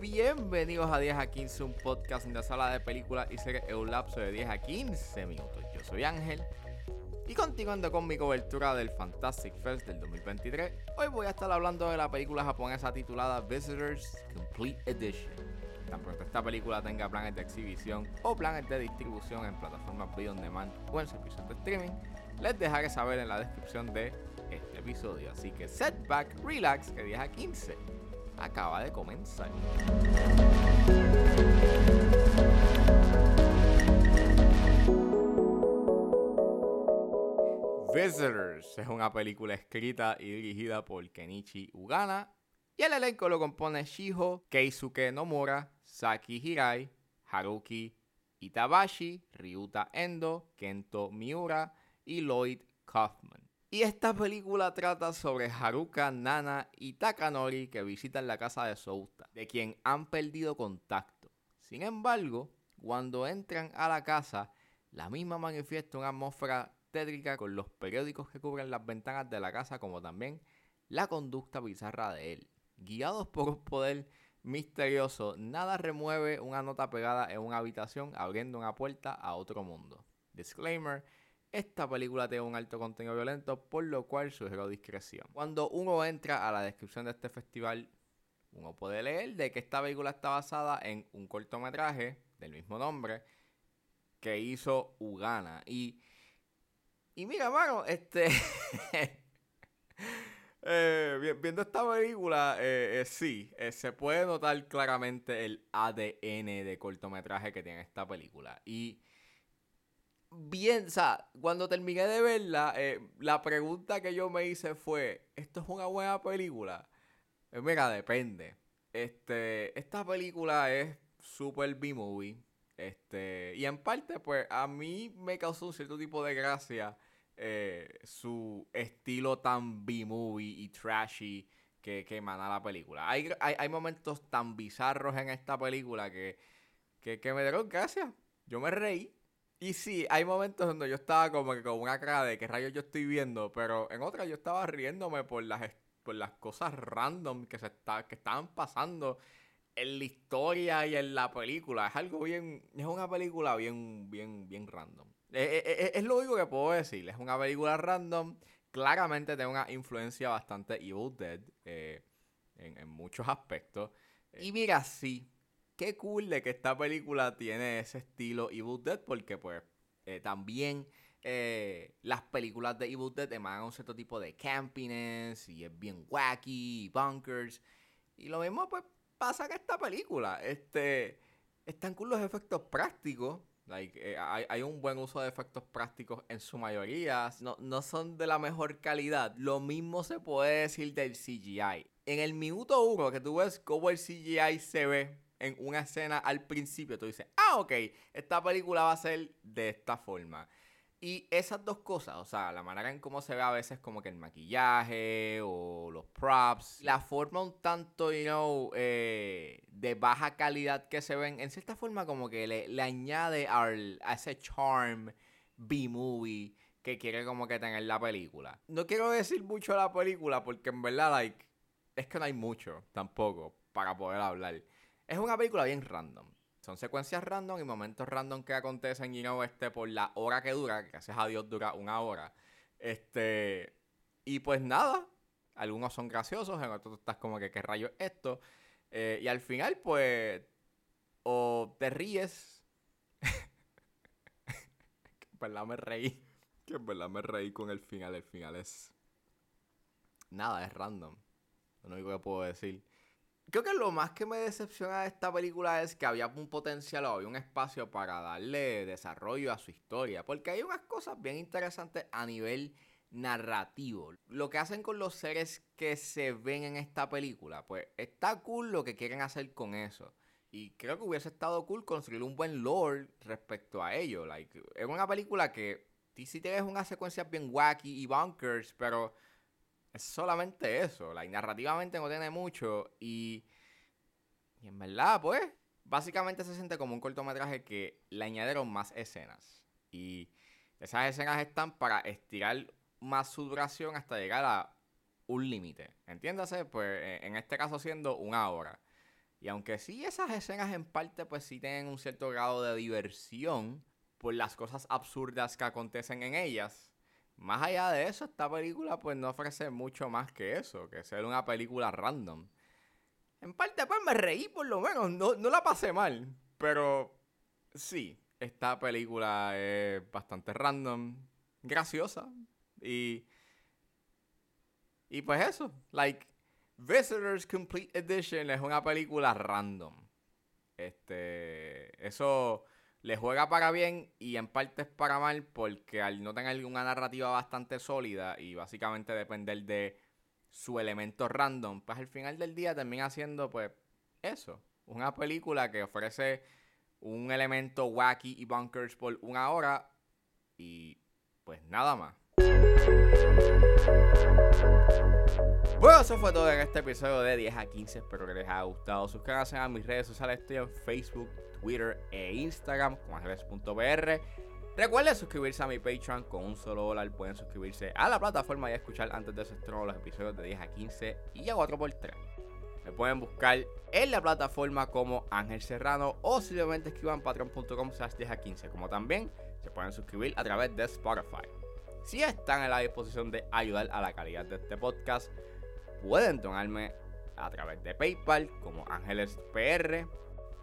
bienvenidos a 10 a 15, un podcast en la sala de películas y series en un lapso de 10 a 15 minutos. Yo soy Ángel y continuando con mi cobertura del Fantastic Fest del 2023, hoy voy a estar hablando de la película japonesa titulada Visitors Complete Edition. Tan pronto esta película tenga planes de exhibición o planes de distribución en plataformas video on demand o en servicios de streaming, les dejaré saber en la descripción de este episodio. Así que setback, relax, que 10 a 15 acaba de comenzar. Visitors es una película escrita y dirigida por Kenichi Ugana y el elenco lo compone Shiho, Keisuke Nomura, Saki Hirai, Haruki Itabashi, Ryuta Endo, Kento Miura y Lloyd Kaufman. Y esta película trata sobre Haruka, Nana y Takanori que visitan la casa de Souta, de quien han perdido contacto. Sin embargo, cuando entran a la casa, la misma manifiesta una atmósfera tétrica con los periódicos que cubren las ventanas de la casa, como también la conducta bizarra de él. Guiados por un poder misterioso, nada remueve una nota pegada en una habitación abriendo una puerta a otro mundo. Disclaimer esta película tiene un alto contenido violento, por lo cual sugiero discreción. Cuando uno entra a la descripción de este festival, uno puede leer de que esta película está basada en un cortometraje del mismo nombre que hizo Ugana. Y, y mira, mano, este... Eh, viendo esta película, eh, eh, sí, se puede notar claramente el ADN de cortometraje que tiene esta película. Y bien, o sea, cuando terminé de verla, eh, la pregunta que yo me hice fue, ¿esto es una buena película? Eh, mira, depende. Este, esta película es super B-movie. Este, y en parte, pues, a mí me causó un cierto tipo de gracia eh, su estilo tan B-movie y trashy que, que emana la película. Hay, hay, momentos tan bizarros en esta película que, que, que me dieron gracia. Yo me reí. Y sí, hay momentos donde yo estaba como que con una cara de qué rayos yo estoy viendo, pero en otras yo estaba riéndome por las, por las cosas random que, se está, que estaban pasando en la historia y en la película. Es algo bien, es una película bien, bien, bien random. Eh, eh, eh, es lo único que puedo decir, es una película random. Claramente tiene una influencia bastante Evil Dead en, en muchos aspectos. Y mira, sí, qué cool de que esta película tiene ese estilo Evil Dead, porque pues eh, también eh, las películas de Evil Dead emanan un cierto tipo de campiness y es bien wacky, bunkers. Y lo mismo pues pasa que esta película, este, están con los efectos prácticos. Eh, hay, un buen uso de efectos prácticos en su mayoría. No, no son de la mejor calidad. Lo mismo se puede decir del CGI. En el minuto uno que tú ves cómo el CGI se ve en una escena al principio, tú dices, ah, ok, esta película va a ser de esta forma. Y esas dos cosas, o sea, la manera en cómo se ve a veces como que el maquillaje o los props, la forma un tanto, you know, eh, de baja calidad que se ven, en cierta forma como que le, añade al, a ese charm B-movie que quiere como que tener la película. No quiero decir mucho de la película porque en verdad, like, es que no hay mucho tampoco para poder hablar. Es una película bien random. Son secuencias random y momentos random que acontecen, you know, este, por la hora que dura, que gracias a Dios dura una hora. Este. Y pues nada. Algunos son graciosos, en otros estás como que, ¿qué rayo es esto? Eh, y al final, pues. O te ríes. que en verdad me reí. Que en verdad me reí con el final. El final es. Nada, es random. Lo único que puedo decir. Creo que lo más que me decepciona de esta película es que había un potencial o había un espacio para darle desarrollo a su historia. Porque hay unas cosas bien interesantes a nivel narrativo. Lo que hacen con los seres que se ven en esta película, pues está cool lo que quieren hacer con eso. Y creo que hubiese estado cool construir un buen lore respecto a ello. Like, es una película que sí tienes unas secuencias bien wacky y bunkers, pero es solamente eso. La narrativamente no tiene mucho. Y, y en verdad, pues, básicamente se siente como un cortometraje que le añadieron más escenas. Y esas escenas están para estirar más su duración hasta llegar a un límite. Entiéndase, pues en este caso siendo una hora. Y aunque sí esas escenas en parte pues sí tienen un cierto grado de diversión por las cosas absurdas que acontecen en ellas, más allá de eso, esta película pues no ofrece mucho más que eso, que ser una película random. En parte pues me reí por lo menos, no, no la pasé mal, pero sí, esta película es bastante random, graciosa y... Y pues eso, like, Visitors Complete Edition es una película random. Este, eso le juega para bien y en parte es para mal porque al no tener una narrativa bastante sólida y básicamente depender de su elemento random, pues al final del día termina siendo pues eso, una película que ofrece un elemento wacky y bunkers por una hora y pues nada más. Bueno, eso fue todo en este episodio de 10 a 15. Espero que les haya gustado. Suscríbanse a mis redes sociales. Estoy en Facebook, Twitter e Instagram como ángeles.br. Recuerden suscribirse a mi Patreon con un solo dólar. Pueden suscribirse a la plataforma y escuchar antes de su estreno los episodios de 10 a 15 y a 4x3. Me pueden buscar en la plataforma como Ángel Serrano o simplemente escriban patreon.com slash 10 a 15. Como también se pueden suscribir a través de Spotify. Si están en la disposición de ayudar a la calidad de este podcast, pueden donarme a través de PayPal como Ángeles PR.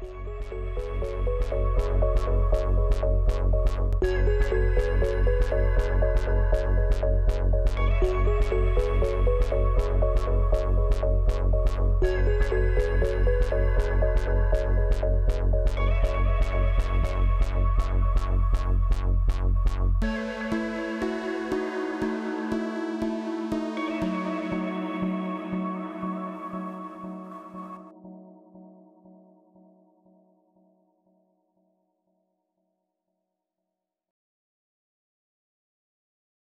Thank you.